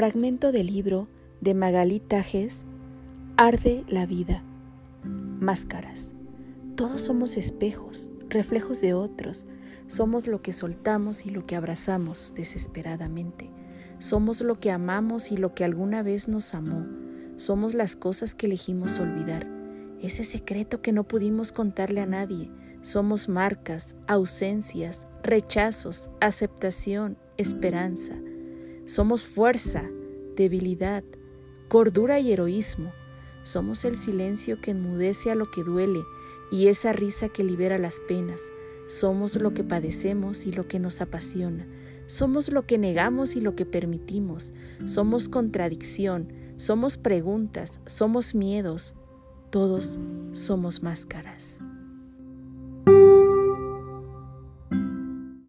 Fragmento del libro de Magalí Tajes, Arde la vida. Máscaras. Todos somos espejos, reflejos de otros. Somos lo que soltamos y lo que abrazamos desesperadamente. Somos lo que amamos y lo que alguna vez nos amó. Somos las cosas que elegimos olvidar. Ese secreto que no pudimos contarle a nadie. Somos marcas, ausencias, rechazos, aceptación, esperanza. Somos fuerza, debilidad, cordura y heroísmo. Somos el silencio que enmudece a lo que duele y esa risa que libera las penas. Somos lo que padecemos y lo que nos apasiona. Somos lo que negamos y lo que permitimos. Somos contradicción, somos preguntas, somos miedos. Todos somos máscaras.